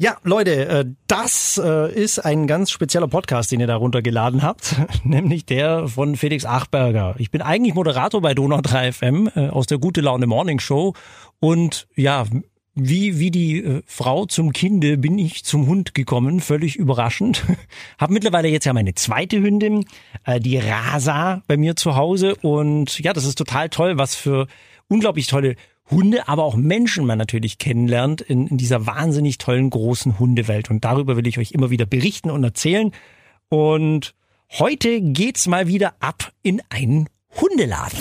Ja, Leute, äh, das äh, ist ein ganz spezieller Podcast, den ihr da runtergeladen habt, nämlich der von Felix Achberger. Ich bin eigentlich Moderator bei Donau 3 FM äh, aus der Gute Laune Morning Show und ja, wie, wie die Frau zum Kinde bin ich zum Hund gekommen, völlig überraschend. Hab mittlerweile jetzt ja meine zweite Hündin, die Rasa, bei mir zu Hause und ja, das ist total toll, was für unglaublich tolle Hunde, aber auch Menschen man natürlich kennenlernt in, in dieser wahnsinnig tollen großen Hundewelt. Und darüber will ich euch immer wieder berichten und erzählen. Und heute geht's mal wieder ab in einen Hundeladen.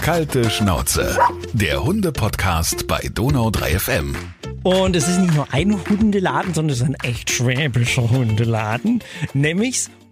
Kalte Schnauze, der Hunde-Podcast bei Donau 3 FM. Und es ist nicht nur ein Hundeladen, sondern es ist ein echt schwäbischer Hundeladen,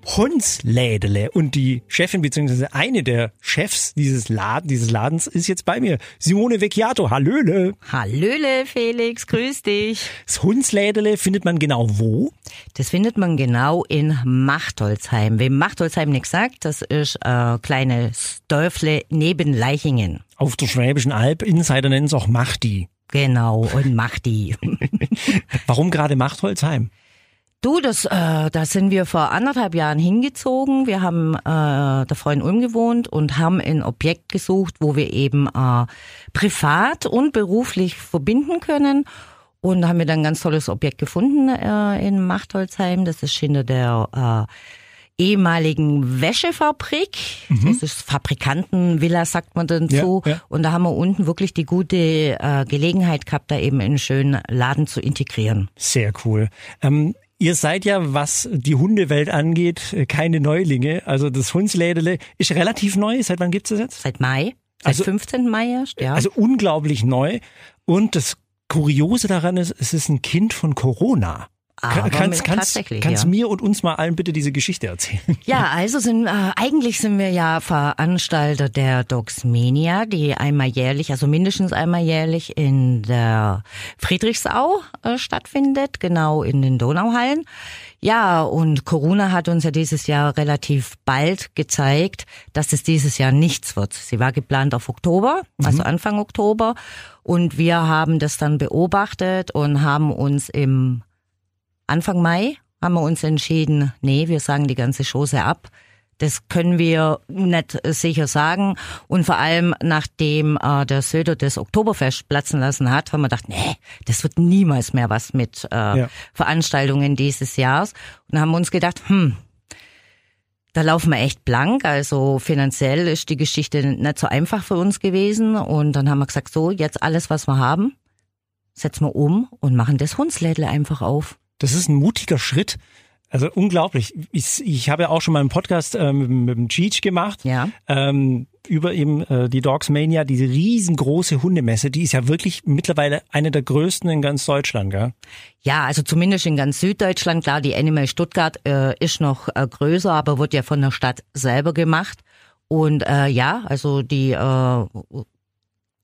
nämlich Hundslädele. Und die Chefin beziehungsweise eine der Chefs dieses Laden, dieses Ladens ist jetzt bei mir. Simone Vecchiato. Hallöle. Hallöle, Felix. Grüß dich. Das Hundslädele findet man genau wo? Das findet man genau in Machtolzheim. Wem Machtolzheim nichts sagt, das ist ein kleines Dörfle neben Leichingen. Auf der Schwäbischen Alb. Insider nennen es auch Machti. Genau, und Machti. Warum gerade Machtholzheim? Du, das, äh, da sind wir vor anderthalb Jahren hingezogen. Wir haben äh, da vorhin Ulm gewohnt und haben ein Objekt gesucht, wo wir eben äh, privat und beruflich verbinden können. Und da haben wir dann ein ganz tolles Objekt gefunden äh, in Machtholzheim. Das ist hinter der äh, ehemaligen Wäschefabrik. Mhm. Das ist Fabrikantenvilla, sagt man dann so. Ja, ja. Und da haben wir unten wirklich die gute äh, Gelegenheit gehabt, da eben einen schönen Laden zu integrieren. Sehr cool. Ähm Ihr seid ja, was die Hundewelt angeht, keine Neulinge. Also das Hundslädele ist relativ neu. Seit wann gibt's das jetzt? Seit Mai. Seit also, 15. Mai erst, ja. Also unglaublich neu. Und das Kuriose daran ist, es ist ein Kind von Corona. Aber kannst kannst, kannst ja. mir und uns mal allen bitte diese Geschichte erzählen? Ja, also sind äh, eigentlich sind wir ja Veranstalter der Dogsmania, die einmal jährlich, also mindestens einmal jährlich in der Friedrichsau äh, stattfindet, genau in den Donauhallen. Ja, und Corona hat uns ja dieses Jahr relativ bald gezeigt, dass es dieses Jahr nichts wird. Sie war geplant auf Oktober, also mhm. Anfang Oktober. Und wir haben das dann beobachtet und haben uns im Anfang Mai haben wir uns entschieden, nee, wir sagen die ganze Chose ab. Das können wir nicht sicher sagen. Und vor allem, nachdem äh, der Söder das Oktoberfest platzen lassen hat, haben wir gedacht, nee, das wird niemals mehr was mit äh, ja. Veranstaltungen dieses Jahres. Und haben uns gedacht, hm, da laufen wir echt blank. Also finanziell ist die Geschichte nicht so einfach für uns gewesen. Und dann haben wir gesagt, so, jetzt alles, was wir haben, setzen wir um und machen das Hundslädle einfach auf. Das ist ein mutiger Schritt. Also unglaublich. Ich, ich habe ja auch schon mal einen Podcast äh, mit, mit dem Cheech gemacht. Ja. Ähm, über eben äh, die Dogs Mania, diese riesengroße Hundemesse, die ist ja wirklich mittlerweile eine der größten in ganz Deutschland, gell? Ja, also zumindest in ganz Süddeutschland. Klar, die Animal Stuttgart äh, ist noch äh, größer, aber wird ja von der Stadt selber gemacht. Und äh, ja, also die äh,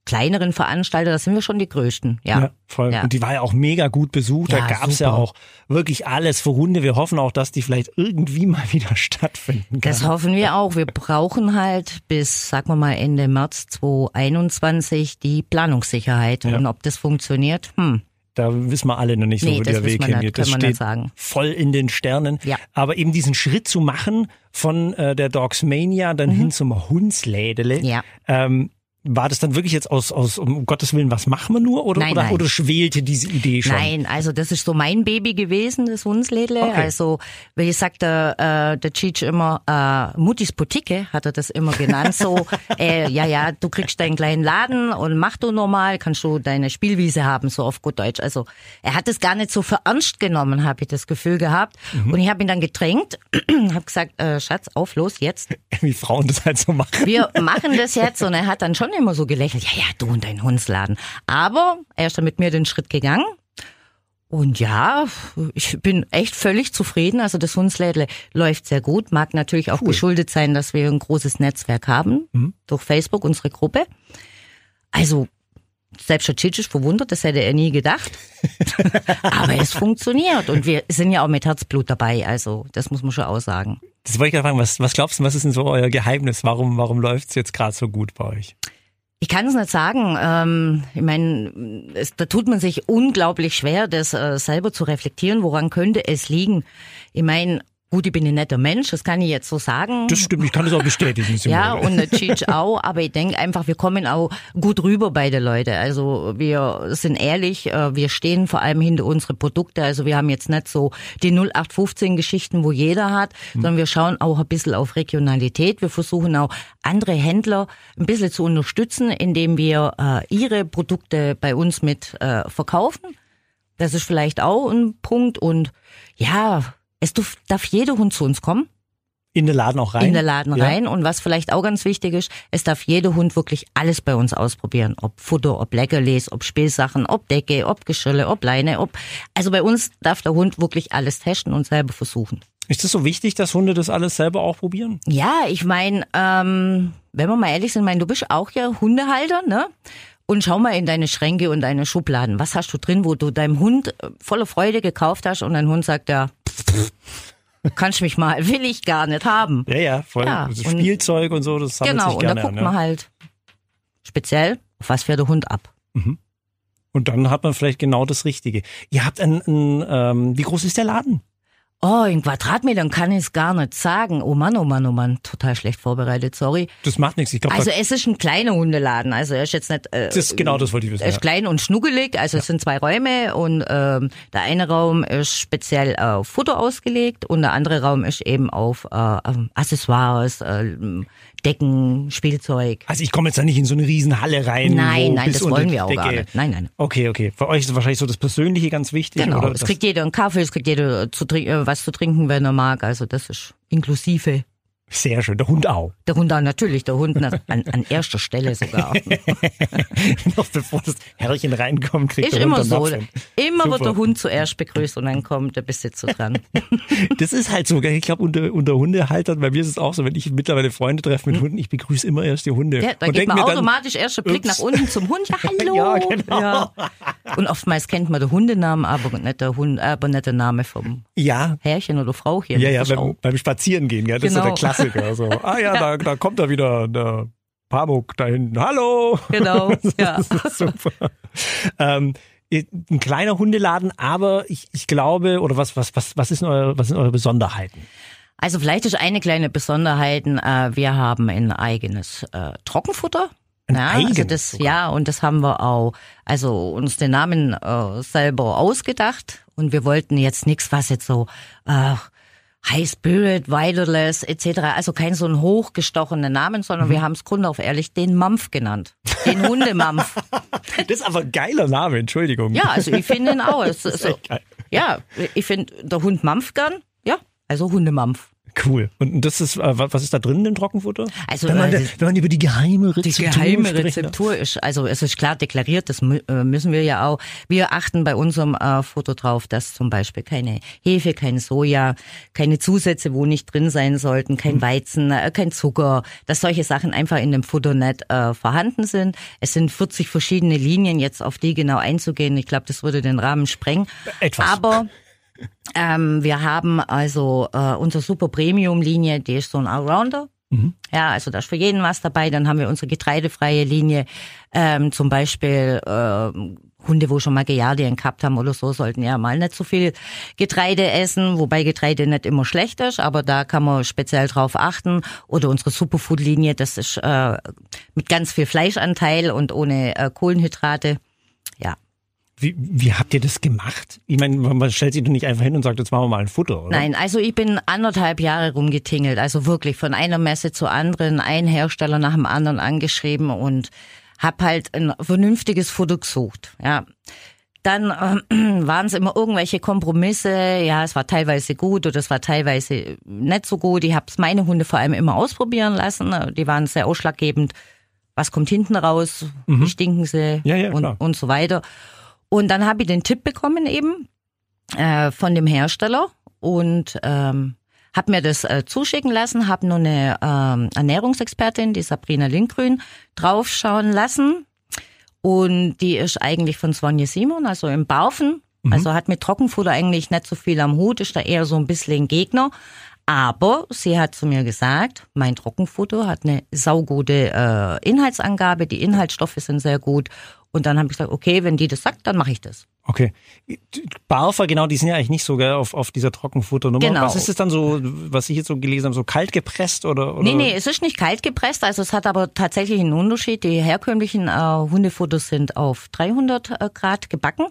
kleineren Veranstalter, das sind wir schon die größten. Ja, ja voll. Ja. Und die war ja auch mega gut besucht. Ja, da gab's super. ja auch wirklich alles für Hunde. Wir hoffen auch, dass die vielleicht irgendwie mal wieder stattfinden kann. Das hoffen wir auch. Wir brauchen halt bis, sagen wir mal, Ende März 2021 die Planungssicherheit. Und ob das funktioniert, hm. Da wissen wir alle noch nicht so, nee, wo der Weg hingeht. Das steht sagen. voll in den Sternen. Ja. Aber eben diesen Schritt zu machen von äh, der Dogs Mania dann mhm. hin zum Hundslädele, ja. ähm, war das dann wirklich jetzt aus, aus um Gottes Willen, was machen wir nur? Oder, nein, oder, nein. oder schwelte diese Idee schon? Nein, also das ist so mein Baby gewesen, das Hundslädle. Okay. Also, wie sagt der, äh, der Cheech immer, äh, Muttis Boutique hat er das immer genannt. So, äh, ja, ja, du kriegst deinen kleinen Laden und mach du normal, kannst du deine Spielwiese haben, so auf gut Deutsch. Also er hat es gar nicht so für ernst genommen, habe ich das Gefühl gehabt. Mhm. Und ich habe ihn dann gedrängt, habe gesagt, äh, Schatz, auf, los, jetzt. Wie Frauen das halt so machen. Wir machen das jetzt und er hat dann schon immer so gelächelt, ja, ja, du und dein Hundsladen. Aber er ist dann mit mir den Schritt gegangen. Und ja, ich bin echt völlig zufrieden. Also das Hundslädle läuft sehr gut. Mag natürlich auch cool. geschuldet sein, dass wir ein großes Netzwerk haben. Mhm. Durch Facebook, unsere Gruppe. Also selbst Tschitsch ist verwundert, das hätte er nie gedacht. Aber es funktioniert und wir sind ja auch mit Herzblut dabei, also das muss man schon aussagen. Das wollte ich gerade fragen, was, was glaubst du, was ist denn so euer Geheimnis? Warum, warum läuft es jetzt gerade so gut bei euch? Ich kann es nicht sagen. Ähm, ich meine, da tut man sich unglaublich schwer, das äh, selber zu reflektieren. Woran könnte es liegen? Ich meine, Gut, ich bin ein netter Mensch, das kann ich jetzt so sagen. Das stimmt, ich kann das auch bestätigen. Ja, und Cheech auch, aber ich denke einfach, wir kommen auch gut rüber bei den Leuten. Also wir sind ehrlich, äh, wir stehen vor allem hinter unsere Produkte. Also wir haben jetzt nicht so die 0815 Geschichten, wo jeder hat, hm. sondern wir schauen auch ein bisschen auf Regionalität. Wir versuchen auch andere Händler ein bisschen zu unterstützen, indem wir äh, ihre Produkte bei uns mit äh, verkaufen. Das ist vielleicht auch ein Punkt und ja, es darf jeder Hund zu uns kommen. In den Laden auch rein? In den Laden ja. rein. Und was vielleicht auch ganz wichtig ist, es darf jeder Hund wirklich alles bei uns ausprobieren. Ob Futter, ob Leckerlis, ob Spielsachen, ob Decke, ob Geschirre, ob Leine, ob, also bei uns darf der Hund wirklich alles testen und selber versuchen. Ist es so wichtig, dass Hunde das alles selber auch probieren? Ja, ich meine, ähm, wenn wir mal ehrlich sind, mein, du bist auch ja Hundehalter, ne? Und schau mal in deine Schränke und deine Schubladen. Was hast du drin, wo du deinem Hund äh, voller Freude gekauft hast und dein Hund sagt ja, kannst mich mal, will ich gar nicht haben. Ja, ja, voll. Ja, Spielzeug und so, das sammelt genau, sich gerne Genau, und da guckt man halt speziell, auf was fährt der Hund ab. Mhm. Und dann hat man vielleicht genau das Richtige. Ihr habt ein, ein ähm, wie groß ist der Laden? Oh, in Quadratmetern kann ich es gar nicht sagen. Oh Mann, oh Mann, oh Mann, total schlecht vorbereitet, sorry. Das macht nichts. Ich glaub, also es ist ein kleiner Hundeladen. Also er ist jetzt nicht. Äh, das, genau, das wollte ich wissen. Er ist ja. klein und schnuggelig. Also ja. es sind zwei Räume und ähm, der eine Raum ist speziell auf Futter ausgelegt und der andere Raum ist eben auf äh, Accessoires, äh, Decken, Spielzeug. Also ich komme jetzt da nicht in so eine Riesenhalle rein. Nein, nein, das wollen wir auch Decke. gar nicht. Nein, nein. Okay, okay. Für euch ist wahrscheinlich so das Persönliche ganz wichtig. Genau. Es kriegt jeder einen Kaffee, es kriegt jeder zu, äh, was zu trinken, wenn er mag. Also das ist inklusive. Sehr schön. Der Hund auch. Der Hund auch, natürlich. Der Hund an, an erster Stelle sogar. Noch bevor das Herrchen reinkommt, kriegt ist der immer Hund so. Immer Super. wird der Hund zuerst begrüßt und dann kommt der Besitzer dran. das ist halt so. Ich glaube, unter, unter Hundehaltern, bei mir ist es auch so, wenn ich mittlerweile Freunde treffe mit hm. Hunden, ich begrüße immer erst die Hunde. Ja, da und geht man automatisch erst der Blick nach unten zum Hund. Ja, hallo. Ja, genau. Ja. Und oftmals kennt man den Hundenamen, aber nicht der, Hund, aber nicht der Name vom ja. Herrchen oder Frauchen. Ja, ja, beim, beim Spazierengehen, ja, das genau. ist so der genau. Klassiker. So. Ah ja, da, da kommt da wieder der Pamuk da hinten. Hallo! Genau, ja. super. Ähm, ein kleiner Hundeladen, aber ich, ich glaube, oder was, was, was, was, ist eure, was sind eure Besonderheiten? Also vielleicht ist eine kleine Besonderheit, äh, wir haben ein eigenes äh, Trockenfutter. Ein ja, also das, sogar. ja, und das haben wir auch, also uns den Namen äh, selber ausgedacht und wir wollten jetzt nichts, was jetzt so äh, High Spirit, Wireless etc. Also kein so ein hochgestochener Namen, sondern mhm. wir haben es Grund auf ehrlich den Mampf genannt. Den Hundemampf. das ist aber ein geiler Name, Entschuldigung. Ja, also ich finde ihn auch. So, ja, ich finde der Hund Mampf gern. Ja, also Hundemampf. Cool. Und das ist, äh, was ist da drin im Trockenfutter? Also, wenn man, äh, wenn man über die geheime Rezeptur Die geheime spricht, Rezeptur ist, also es ist klar deklariert, das äh, müssen wir ja auch. Wir achten bei unserem äh, Futter drauf, dass zum Beispiel keine Hefe, kein Soja, keine Zusätze, wo nicht drin sein sollten, kein mhm. Weizen, äh, kein Zucker, dass solche Sachen einfach in dem Futter nicht äh, vorhanden sind. Es sind 40 verschiedene Linien, jetzt auf die genau einzugehen. Ich glaube, das würde den Rahmen sprengen. Etwas. Aber ähm, wir haben also äh, unsere Super Premium Linie, die ist so ein Allrounder. Mhm. Ja, also da ist für jeden was dabei. Dann haben wir unsere getreidefreie Linie, ähm, zum Beispiel äh, Hunde, wo schon mal Giardien gehabt haben oder so, sollten ja mal nicht so viel Getreide essen, wobei Getreide nicht immer schlecht ist, aber da kann man speziell drauf achten. Oder unsere Superfood-Linie, das ist äh, mit ganz viel Fleischanteil und ohne äh, Kohlenhydrate. Wie, wie habt ihr das gemacht? Ich meine, man stellt sich doch nicht einfach hin und sagt, jetzt machen wir mal ein Futter, oder? Nein, also ich bin anderthalb Jahre rumgetingelt, also wirklich von einer Messe zur anderen, ein Hersteller nach dem anderen angeschrieben und hab halt ein vernünftiges Futter gesucht. Ja. Dann äh, waren es immer irgendwelche Kompromisse. Ja, es war teilweise gut oder es war teilweise nicht so gut. Ich habe meine Hunde vor allem immer ausprobieren lassen. Die waren sehr ausschlaggebend. Was kommt hinten raus? Mhm. Wie stinken sie? Ja, ja, und, und so weiter. Und dann habe ich den Tipp bekommen eben äh, von dem Hersteller und ähm, habe mir das äh, zuschicken lassen, habe nur eine ähm, Ernährungsexpertin, die Sabrina Lindgrün, draufschauen lassen. Und die ist eigentlich von Svanje Simon, also im Baufen. Mhm. Also hat mit Trockenfutter eigentlich nicht so viel am Hut, ist da eher so ein bisschen Gegner. Aber sie hat zu mir gesagt, mein Trockenfutter hat eine saugute äh, Inhaltsangabe, die Inhaltsstoffe sind sehr gut. Und dann habe ich gesagt, okay, wenn die das sagt, dann mache ich das. Okay. Barfer, genau, die sind ja eigentlich nicht so gell, auf, auf dieser Trockenfutternummer. Genau. Was ist es dann so, was ich jetzt so gelesen habe, so kalt gepresst oder, oder? Nee, nee, es ist nicht kalt gepresst, also es hat aber tatsächlich einen Unterschied. Die herkömmlichen äh, Hundefutter sind auf 300 äh, Grad gebacken.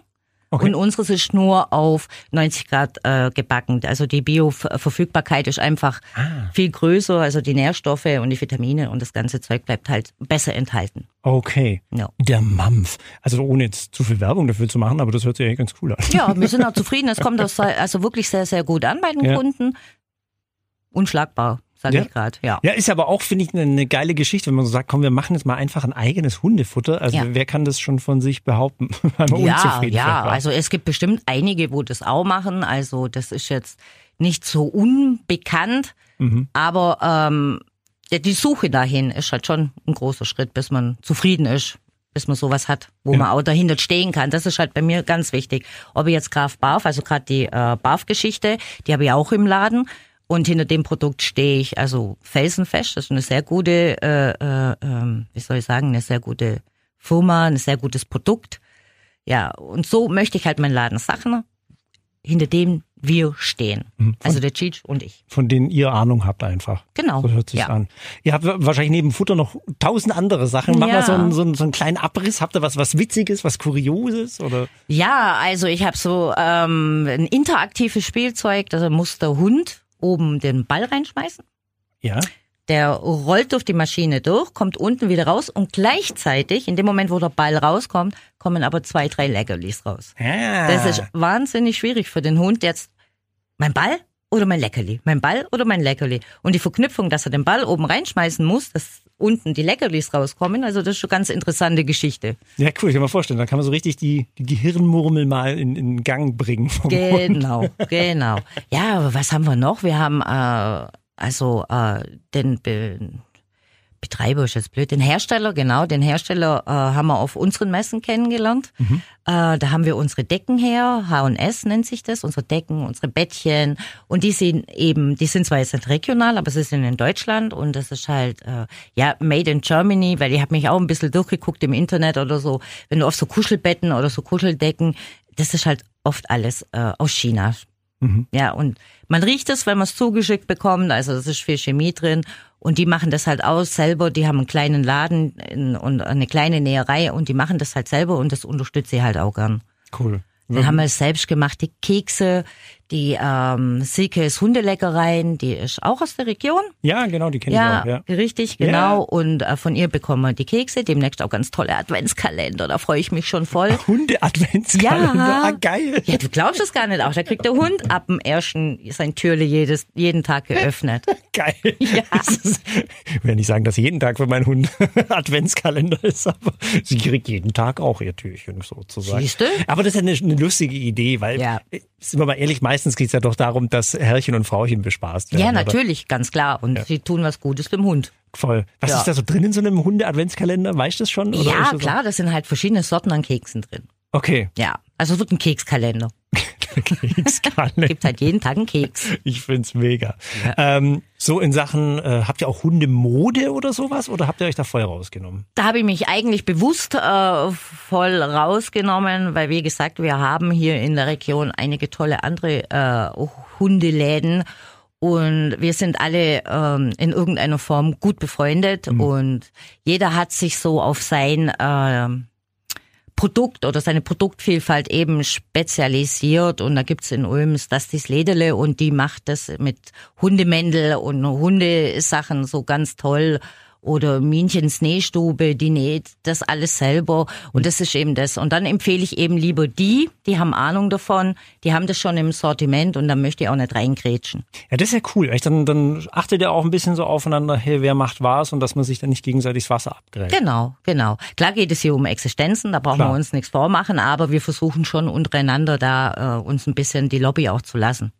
Okay. Und unseres ist nur auf 90 Grad äh, gebacken. Also die Bioverfügbarkeit ist einfach Ah. viel größer. Also die Nährstoffe und die Vitamine und das ganze Zeug bleibt halt besser enthalten. Okay. Ja. Der Mampf. Also ohne jetzt zu viel Werbung dafür zu machen, aber das hört sich eigentlich ganz cool an. Ja, wir sind auch zufrieden. Es kommt also wirklich sehr, sehr gut an bei den Ja. Kunden. Unschlagbar, sage Ja. ich gerade. Ja. Ja, ist aber auch, finde ich, eine, eine geile Geschichte, wenn man so sagt, komm, wir machen jetzt mal einfach ein eigenes Hundefutter. Also Ja. wer kann das schon von sich behaupten, Ja, unzufrieden ja, also es gibt bestimmt einige, wo das auch machen. Also das ist jetzt nicht so unbekannt, Mhm. aber ähm, die Suche dahin ist halt schon ein großer Schritt, bis man zufrieden ist, bis man sowas hat, wo Ja. man auch dahinter stehen kann. Das ist halt bei mir ganz wichtig. Ob ich jetzt Graf Barf, also gerade die äh, Barf-Geschichte, die habe ich auch im Laden. Und hinter dem Produkt stehe ich also felsenfest. Das ist eine sehr gute, äh, äh, ähm, wie soll ich sagen, eine sehr gute Firma, ein sehr gutes Produkt. Ja, und so möchte ich halt meinen Laden Sachen, hinter dem wir stehen. Mhm. Also der Cheech und ich. Von denen ihr Ahnung habt einfach. Genau. So hört sich ja. an. Ihr habt wahrscheinlich neben Futter noch tausend andere Sachen. Mach Ja. mal so einen, so, einen, so einen kleinen Abriss. Habt ihr was, was Witziges, was Kurioses? Oder? Ja, also ich habe so ähm, ein interaktives Spielzeug, da muss der Hund oben den Ball reinschmeißen. Ja. Der rollt durch die Maschine durch, kommt unten wieder raus und gleichzeitig, in dem Moment, wo der Ball rauskommt, kommen aber zwei, drei Leckerlis raus. Ah. Das ist wahnsinnig schwierig für den Hund jetzt. Mein Ball oder mein Leckerli? Mein Ball oder mein Leckerli? Und die Verknüpfung, dass er den Ball oben reinschmeißen muss, dass unten die Leckerlis rauskommen, also das ist schon ganz interessante Geschichte. Ja, cool, ich kann mir vorstellen. Dann kann man so richtig die, die Gehirnmurmel mal in, in Gang bringen. Genau, genau. Ja, aber was haben wir noch? Wir haben äh, also äh, den Be Betreiber ist jetzt blöd, den Hersteller, genau, den Hersteller äh, haben wir auf unseren Messen kennengelernt. Äh, da haben wir unsere Decken her, H&S nennt sich das, unsere Decken, unsere Bettchen. Und die sind eben, die sind zwar jetzt nicht regional, aber sie sind in Deutschland. Und das ist halt, äh, ja, made in Germany, weil ich habe mich auch ein bisschen durchgeguckt im Internet oder so, wenn du auf so Kuschelbetten oder so Kuscheldecken, das ist halt oft alles äh, aus China. Ja, und man riecht es, wenn man es zugeschickt bekommt, also es ist viel Chemie drin. Und die machen das halt aus selber, die haben einen kleinen Laden in, und eine kleine Näherei und die machen das halt selber und das unterstütze ich halt auch gern. Cool. Dann haben wir selbst gemachte Kekse, die ähm, Silkes Hundeleckereien, die ist auch aus der Region. Ja, genau, die kenne Ja, ich auch. Ja. richtig, genau. Und äh, von ihr bekommen wir die Kekse, demnächst auch ganz tolle Adventskalender, da freue ich mich schon voll. Hunde-Adventskalender. Ja. Ah, geil. Ja, du glaubst es gar nicht auch. Da kriegt der Hund ab dem ersten sein Türle jedes, jeden Tag geöffnet. Geil. Ja. Ist, ich will nicht sagen, dass jeden Tag für meinen Hund Adventskalender ist, aber sie kriegt jeden Tag auch ihr Türchen sozusagen. Siehste? Aber das ist ja eine, eine lustige Idee, weil, Ja. Sind wir mal ehrlich, meistens geht es ja doch darum, dass Herrchen und Frauchen bespaßt werden. Ja, oder? natürlich, ganz klar. Und sie tun was Gutes dem Hund. Voll. Was Ja. ist da so drin in so einem Hunde-Adventskalender? Weißt du das schon? Oder ja, das klar, das sind halt verschiedene Sorten an Keksen drin. Okay. Ja, also es wird ein Kekskalender. Kekskalender. Gibt halt jeden Tag einen Keks. Ich find's mega. Ähm, so in Sachen, äh, habt ihr auch Hundemode oder sowas? Oder habt ihr euch da voll rausgenommen? Da habe ich mich eigentlich bewusst äh, voll rausgenommen, weil wie gesagt, wir haben hier in der Region einige tolle andere äh, Hundeläden und wir sind alle ähm, in irgendeiner Form gut befreundet und jeder hat sich so auf sein ähm, Produkt oder seine Produktvielfalt eben spezialisiert. Und da gibt's in Ulm das dies Lederle und die macht das mit Hundemändel und Hundesachen so ganz toll oder Minchens Nähstube, die näht das alles selber und das ist eben das. Und dann empfehle ich eben lieber die, die haben Ahnung davon, die haben das schon im Sortiment und dann möchte ich auch nicht reingrätschen. Ja, das ist ja cool. Echt, Dann, dann achtet ihr auch ein bisschen so aufeinander, hey, wer macht was und dass man sich dann nicht gegenseitig das Wasser abgreift. Genau, genau. Klar geht es hier um Existenzen, da brauchen Klar. wir uns nichts vormachen, aber wir versuchen schon untereinander da äh, uns ein bisschen die Lobby auch zu lassen.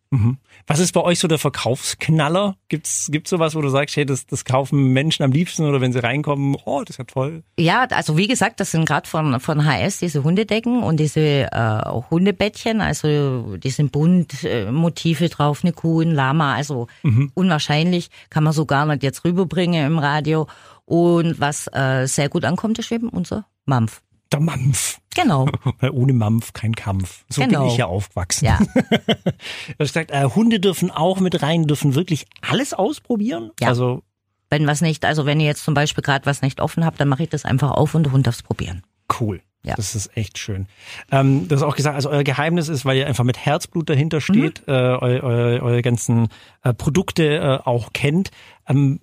Was ist bei euch so der Verkaufsknaller? Gibt's gibt's sowas, wo du sagst, hey, das, das kaufen Menschen am liebsten oder wenn sie reinkommen, oh, das ist ja toll. Ja, also wie gesagt, das sind gerade von von HS diese Hundedecken und diese äh, Hundebettchen, also die sind bunt, äh, Motive drauf, eine Kuh, ein Lama, also unwahrscheinlich, kann man so gar nicht jetzt rüberbringen im Radio. Und was äh, sehr gut ankommt, ist eben unser Mampf. Der Mampf. Genau. Weil ohne Mampf kein Kampf. So Genau. bin ich ja aufgewachsen. Ja. Du hast gesagt, äh, Hunde dürfen auch mit rein, dürfen wirklich alles ausprobieren. Ja. Also Wenn was nicht, also wenn ihr jetzt zum Beispiel gerade was nicht offen habt, dann mache ich das einfach auf und der Hund darf's probieren. Cool. Ja. Das ist echt schön. Ähm, du hast auch gesagt, also euer Geheimnis ist, weil ihr einfach mit Herzblut dahinter steht, äh, eu, eu, eure ganzen äh, Produkte äh, auch kennt. Ähm,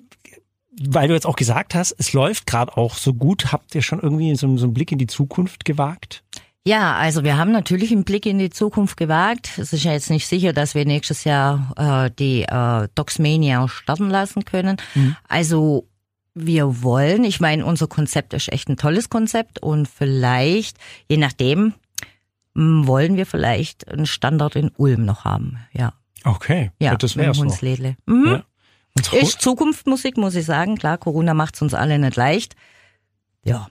weil du jetzt auch gesagt hast, es läuft gerade auch so gut. Habt ihr schon irgendwie so, so einen Blick in die Zukunft gewagt? Ja, also wir haben natürlich einen Blick in die Zukunft gewagt. Es ist ja jetzt nicht sicher, dass wir nächstes Jahr äh, die äh, Docsmania starten lassen können. Also wir wollen, ich meine, unser Konzept ist echt ein tolles Konzept und vielleicht, je nachdem, m, wollen wir vielleicht einen Standort in Ulm noch haben. Ja, Okay, ja, das. Hundslädle. Mhm. Ja. Ist Zukunftsmusik, muss ich sagen. Klar, Corona macht's uns alle nicht leicht. Ja,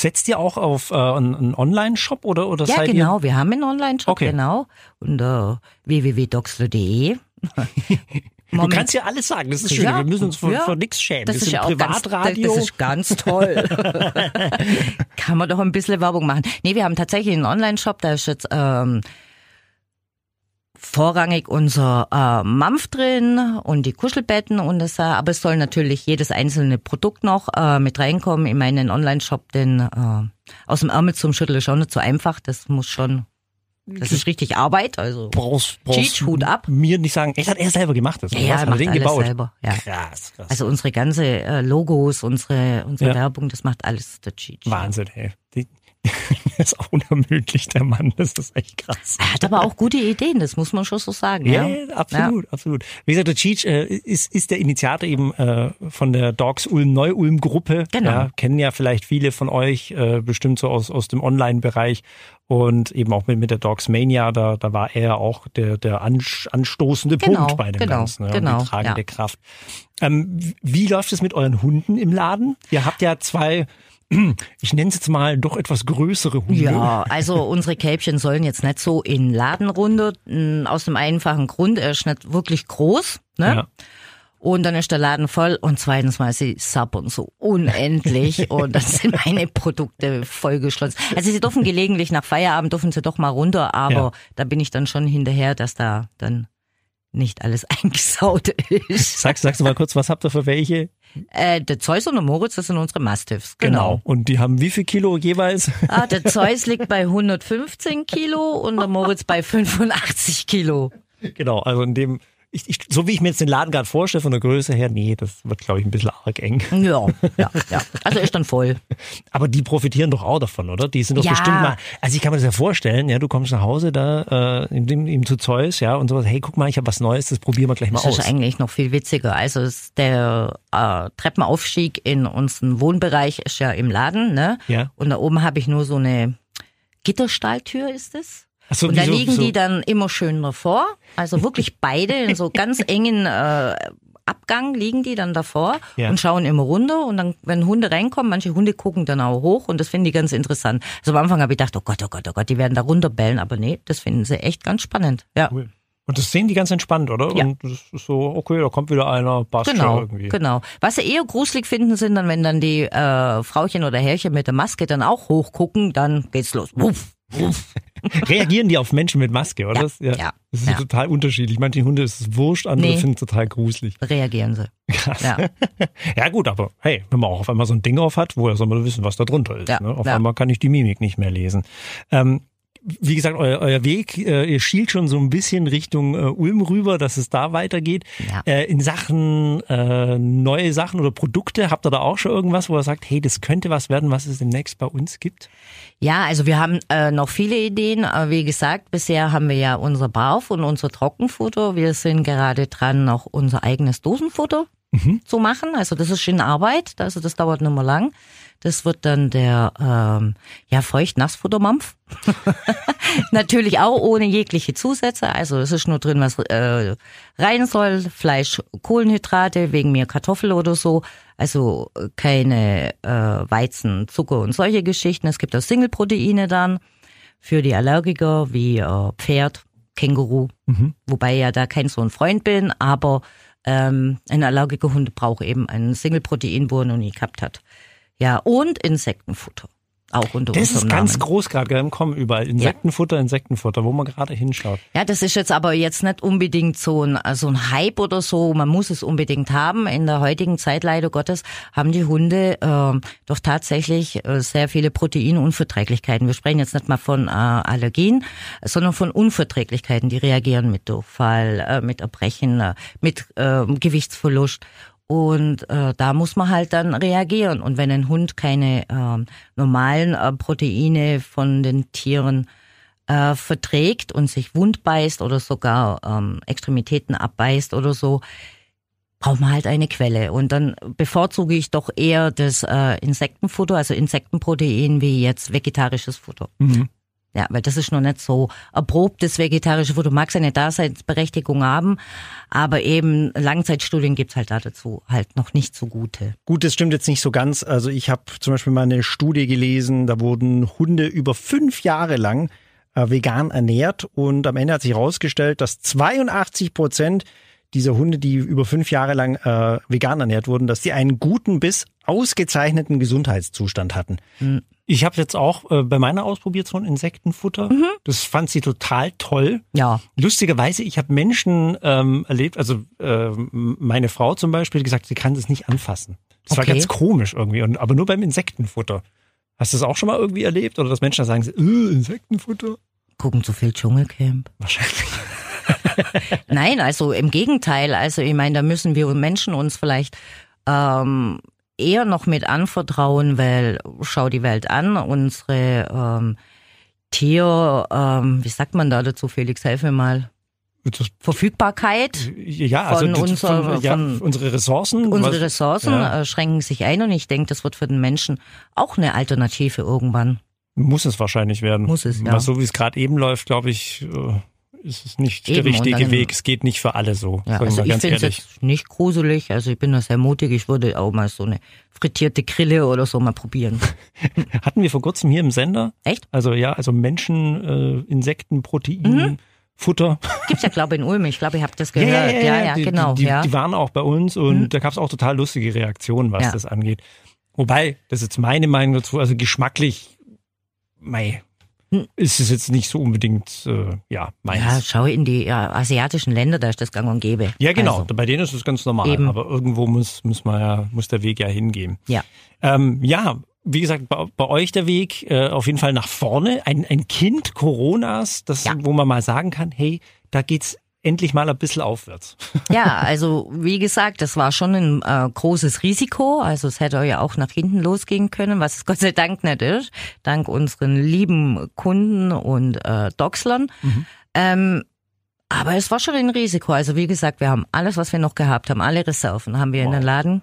setzt ihr auch auf äh, einen, Online-Shop oder, oder Ja, seid genau. Wir haben einen Online-Shop, Okay. genau. Unter www.doxler.de. ihr? Du kannst ja alles sagen, das ist schön. Ja, Wir müssen uns vor, ja. vor nichts schämen. das Wir ist ja auch ganz, Privatradio. das ist ganz toll. Kann man doch ein bisschen Werbung machen. Nee, wir haben tatsächlich einen Online-Shop, da ist jetzt ähm, vorrangig unser äh, Mampf drin und die Kuschelbetten und das, äh, aber es soll natürlich jedes einzelne Produkt noch äh, mit reinkommen in meinen Online-Shop, denn äh, aus dem Ärmel zum Schütteln ist schon nicht so einfach. Das muss schon, das ist richtig Arbeit, also. brauchst, brauchst Hut ab. mir nicht sagen, echt hat er selber gemacht. Das Ja, ja, er hat macht alles gebaut. selber, ja. Krass, krass. Also unsere ganze äh, Logos, unsere, unsere Ja. Werbung, das macht alles der Cheat. Wahnsinn, ey. Die, ist auch unermüdlich, der Mann. Das ist echt krass. Er hat aber auch gute Ideen, das muss man schon so sagen. Ja, Ja, ja, absolut, absolut. Wie gesagt, der Cheech äh, ist, ist der Initiator eben äh, von der Dogs Ulm Neu-Ulm Gruppe. Genau. Ja, kennen ja vielleicht viele von euch, äh, bestimmt so aus, aus dem Online-Bereich und eben auch mit, mit der Dogs Mania, da, da war er auch der, der anstoßende Genau, Punkt bei dem genau, Ganzen, ja, und genau, die tragende ja. Kraft. Ähm, wie läuft es mit euren Hunden im Laden? Ihr habt ja zwei, ich nenne es jetzt mal, doch etwas größere Hunde. Ja, also unsere Kälbchen sollen jetzt nicht so in Ladenrunde, m, aus dem einfachen Grund, er ist nicht wirklich groß, ne? Ja. Und dann ist der Laden voll und zweitens mal sie sappern so unendlich und dann sind meine Produkte vollgeschlossen. Also sie dürfen gelegentlich nach Feierabend dürfen sie doch mal runter, aber Ja. da bin ich dann schon hinterher, dass da dann nicht alles eingesaut ist. Sagst, sagst du mal kurz, was habt ihr für welche? Äh, der Zeus und der Moritz, das sind unsere Mastiffs. Genau. Und die haben wie viel Kilo jeweils? Ah, der Zeus liegt bei 115 Kilo und der Moritz bei 85 Kilo. Genau, also in dem, ich, ich, so wie ich mir jetzt den Laden gerade vorstelle von der Größe her, nee, das wird, glaube ich, ein bisschen arg eng. Ja, ja, ja. Also ist dann voll. Aber die profitieren doch auch davon, oder? Die sind doch Ja. bestimmt mal, also ich kann mir das ja vorstellen, ja, du kommst nach Hause da, äh, in dem, ihm zu Zeus, ja, und sowas, hey, guck mal, ich habe was Neues, das probieren wir gleich mal Das aus. ist eigentlich noch viel witziger. Also der äh, Treppenaufstieg in unseren Wohnbereich ist ja im Laden, ne? Ja. Und da oben habe ich nur so eine Gitterstahltür, ist es? So, und da so- liegen so- die dann immer schön davor. Also wirklich beide in so ganz engen äh, Abgang liegen die dann davor Ja. und schauen immer runter. Und dann, wenn Hunde reinkommen, manche Hunde gucken dann auch hoch und das finden die ganz interessant. Also am Anfang habe ich gedacht, oh Gott, oh Gott, oh Gott, die werden da runterbellen. Aber nee, das finden sie echt ganz spannend. Ja. Cool. Und das sehen die ganz entspannt, oder? Ja. Und das ist so, okay, da kommt wieder einer, passt schon Genau, irgendwie. genau. Was sie eher gruselig finden, sind dann, wenn dann die äh, Frauchen oder Herrchen mit der Maske dann auch hochgucken, dann geht's los. Wuff. Reagieren die auf Menschen mit Maske, oder? Ja, Das- ja. ja, Das ist ja. total unterschiedlich. Manche Hunde ist es wurscht, andere Nee. finden es total gruselig. Reagieren sie. Krass. Ja. Ja gut, aber hey, wenn man auch auf einmal so ein Ding auf hat, woher soll man wissen, was da drunter ist? Ja, ne? Auf einmal kann ich die Mimik nicht mehr lesen. Ähm, wie gesagt, euer, euer Weg, äh, ihr schielt schon so ein bisschen Richtung äh, Ulm rüber, dass es da weitergeht. Ja. Äh, in Sachen äh, neue Sachen oder Produkte, habt ihr da auch schon irgendwas, wo ihr sagt, hey, das könnte was werden, was es demnächst bei uns gibt? Ja, also wir haben äh, noch viele Ideen. Wie gesagt, bisher haben wir ja unser Barf und unser Trockenfutter. Wir sind gerade dran, noch unser eigenes Dosenfutter Mhm. zu machen. Also das ist schon Arbeit, also das dauert nicht mehr lang. Das wird dann der ähm, ja feucht-nassfuttermampf. Natürlich auch ohne jegliche Zusätze. Also es ist nur drin, was äh, rein soll. Fleisch, Kohlenhydrate, wegen mir Kartoffel oder so. Also keine äh, Weizen, Zucker und solche Geschichten. Es gibt auch Single-Proteine dann für die Allergiker wie äh, Pferd, Känguru. Mhm. Wobei ja da kein so ein Freund bin, aber ähm, ein Allergikerhund braucht eben einen Single-Protein, wo er noch nie gehabt hat. Ja, und Insektenfutter. Auch unter Das ist ganz Namen. groß gerade im Kommen überall. Insektenfutter, Insektenfutter, wo man gerade hinschaut. Ja, das ist jetzt aber jetzt nicht unbedingt so ein, so ein Hype oder so. Man muss es unbedingt haben. In der heutigen Zeit, leider Gottes, haben die Hunde äh, doch tatsächlich äh, sehr viele Proteinunverträglichkeiten. Wir sprechen jetzt nicht mal von äh, Allergien, sondern von Unverträglichkeiten. Die reagieren mit Durchfall, äh, mit Erbrechen, äh, mit äh, Gewichtsverlust. Und äh, da muss man halt dann reagieren. Und wenn ein Hund keine äh, normalen äh, Proteine von den Tieren äh, verträgt und sich wund beißt oder sogar ähm, Extremitäten abbeißt oder so, braucht man halt eine Quelle. Und dann bevorzuge ich doch eher das äh, Insektenfutter, also Insektenprotein, wie jetzt vegetarisches Futter. Ja, weil das ist noch nicht so erprobtes vegetarische Futter. Mag seine Daseinsberechtigung haben, aber eben Langzeitstudien gibt's halt da dazu halt noch nicht so gute. Gut, das stimmt jetzt nicht so ganz. Also ich habe zum Beispiel mal eine Studie gelesen, da wurden Hunde über fünf Jahre lang äh, vegan ernährt und am Ende hat sich herausgestellt, dass 82 Prozent dieser Hunde, die über fünf Jahre lang äh, vegan ernährt wurden, dass die einen guten bis ausgezeichneten Gesundheitszustand hatten. Ich habe jetzt auch äh, bei meiner ausprobiert so ein Insektenfutter. Das fand sie total toll. Ja. Lustigerweise, ich habe Menschen ähm, erlebt, also ähm, meine Frau zum Beispiel, die gesagt, sie kann das nicht anfassen. Das war Okay. ganz komisch irgendwie, und, aber nur beim Insektenfutter. Hast du das auch schon mal irgendwie erlebt? Oder dass Menschen da sagen, äh, Insektenfutter? Gucken zu viel Dschungelcamp. Wahrscheinlich. Nein, also im Gegenteil. Also ich meine, da müssen wir Menschen uns vielleicht ähm, eher noch mit anvertrauen, weil schau die Welt an, unsere ähm, Tier, ähm, wie sagt man da dazu, Felix, helf mir mal. Verfügbarkeit. ja, also Von das- unser- ja, von- unsere Ressourcen. Unsere was- Ressourcen ja. äh, schränken sich ein und ich denke, das wird für den Menschen auch eine Alternative irgendwann. Muss es wahrscheinlich werden. Muss es, ja. Weil so wie es gerade eben läuft, glaube ich, äh, ist es nicht der Eben, und richtige dann- Weg. Es geht nicht für alle so. Ja, also ich ganz finde es nicht gruselig, also ich bin da sehr mutig, ich würde auch mal so eine frittierte Grille oder so mal probieren. Hatten wir vor kurzem hier im Sender. Echt? Also ja, also Menschen, äh, Insekten, Protein, Mhm. Futter. Gibt's ja, glaube ich, in Ulm, ich glaube, ihr habt das gehört. Ja, ja, die, genau. Die, ja. die waren auch bei uns und Mhm. da gab es auch total lustige Reaktionen, was Ja. das angeht. Wobei, das ist jetzt meine Meinung dazu, also geschmacklich, mei. Ist es jetzt nicht so unbedingt, äh, ja, meins. ja, schau in die ja, asiatischen Länder, da ist das gang und gäbe. Ja, genau. Also, Bei denen ist es ganz normal. Eben. Aber irgendwo muss, muss man ja, muss der Weg ja hingehen. ja. Ähm, ja, wie gesagt, bei, bei euch der Weg äh, auf jeden Fall nach vorne. Ein, ein Kind Coronas, das, Ja. wo man mal sagen kann, hey, da geht's endlich mal ein bisschen aufwärts. ja, also wie gesagt, das war schon ein äh, großes Risiko. Also es hätte ja auch nach hinten losgehen können, was es Gott sei Dank nicht ist. Dank unseren lieben Kunden und äh, Doxlern. Ähm, aber es war schon ein Risiko. Also wie gesagt, wir haben alles, was wir noch gehabt haben, alle Reserven haben wir in Wow. den Laden.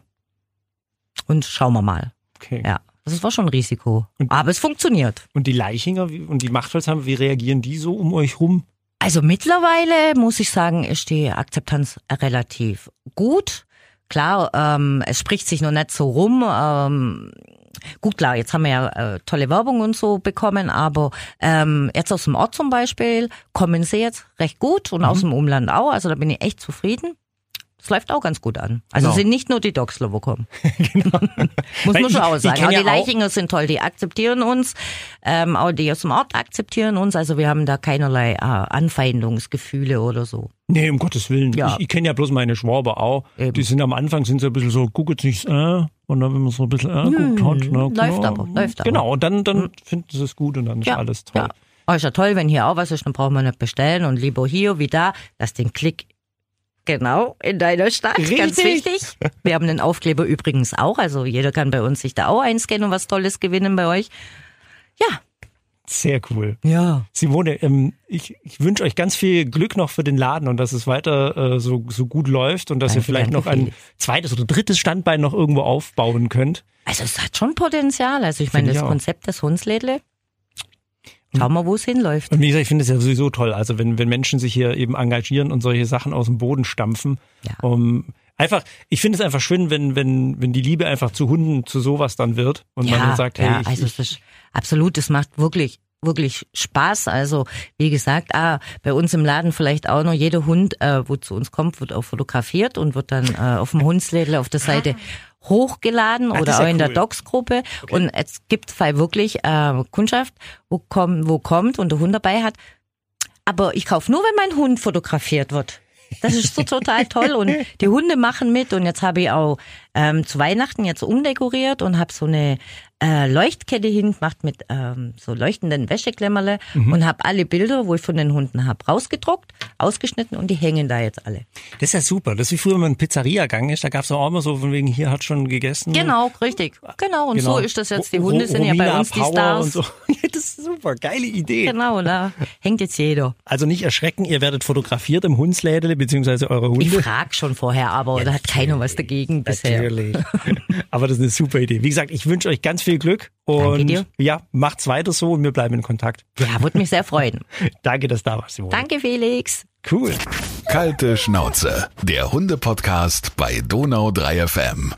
Und schauen wir mal. Okay. Ja, das war schon ein Risiko. Und- Aber es funktioniert. Und die Leichinger und die Machtholzhammer, wie reagieren die so um euch rum? Also mittlerweile muss ich sagen, ist die Akzeptanz relativ gut. Klar, ähm, es spricht sich noch nicht so rum. Ähm, gut, klar, jetzt haben wir ja äh, tolle Werbung und so bekommen, aber ähm, jetzt aus dem Ort zum Beispiel kommen sie jetzt recht gut und aus dem Umland auch. Also da bin ich echt zufrieden. Es läuft auch ganz gut an. Also Genau. sind nicht nur die Doxler, wo kommen. Muss Weil man schon auch sagen. Auch ja die Leichinger sind toll, die akzeptieren uns. Ähm, auch die aus dem Ort akzeptieren uns. Also wir haben da keinerlei äh, Anfeindungsgefühle oder so. Nee, um Gottes Willen. Ja. Ich, ich kenne ja bloß meine Schwaber auch. Eben. Die sind am Anfang sind sie ein bisschen so, guck jetzt nicht, äh, und dann, wenn man so ein bisschen äh, guckt hat, na, Hm, läuft ja, aber, läuft aber. Genau, und dann, dann finden sie es gut und dann ist alles toll. Ja. Oh, ist ja toll, wenn hier auch was ist, dann brauchen wir nicht bestellen und lieber hier wie da. Lass den Klick genau in deiner Stadt. Ganz Richtig. wichtig. Wir haben den Aufkleber übrigens auch, also jeder kann bei uns sich da auch einscannen und was Tolles gewinnen bei euch. Ja, Sehr cool. Ja. Simone, ähm, ich, ich wünsche euch ganz viel Glück noch für den Laden und dass es weiter äh, so, so gut läuft und dass Danke, ihr vielleicht noch ein zweites oder drittes Standbein noch irgendwo aufbauen könnt. Also es hat schon Potenzial. Also ich meine, Finde ich das auch. Konzept des Hundslädle, schauen wir, wo es hinläuft. Und wie gesagt, ich finde es ja sowieso toll. Also wenn, wenn Menschen sich hier eben engagieren und solche Sachen aus dem Boden stampfen. Ja. Um, einfach, ich finde es einfach schön, wenn, wenn, wenn die Liebe einfach zu Hunden zu sowas dann wird und man dann sagt, hey, ja, ich, also es ist absolut, es macht wirklich wirklich Spaß. Also wie gesagt, ah, bei uns im Laden vielleicht auch noch jeder Hund, äh, wo zu uns kommt, wird auch fotografiert und wird dann äh, auf dem Hundslädel auf der Seite hochgeladen das oder auch ja in der cool. Docs-Gruppe. Und es gibt Fall wirklich äh, Kundschaft, wo, komm, wo kommt und der Hund dabei hat. Aber ich kaufe nur, wenn mein Hund fotografiert wird. Das ist so total toll und die Hunde machen mit und jetzt habe ich auch ähm, zu Weihnachten jetzt umdekoriert und habe so eine äh, Leuchtkette hingemacht mit ähm, so leuchtenden Wäscheklemmerle und habe alle Bilder, wo ich von den Hunden habe, rausgedruckt, ausgeschnitten und die hängen da jetzt alle. das ist ja super. Das ist wie früher, wenn man in Pizzeria gegangen ist, da gab es auch immer so von wegen, hier hat schon gegessen. Genau, richtig. Genau, und Genau. so ist das jetzt. Die Hunde sind ja bei Romina uns die Power Stars. Und so. das ist super, geile Idee. Genau, da hängt jetzt jeder. Also nicht erschrecken, ihr werdet fotografiert im Hundslädele, beziehungsweise eure Hunde. Ich frag schon vorher, aber da hat keiner was dagegen bisher. Natürlich. Aber das ist eine super Idee. Wie gesagt, ich wünsche euch ganz viel Glück und dir. ja, macht's weiter so und wir bleiben in Kontakt. Ja, würde mich sehr freuen. Danke, dass du da warst, Simone. Danke, Felix. Cool. Kalte Schnauze, der Hunde-Podcast bei Donau 3 FM.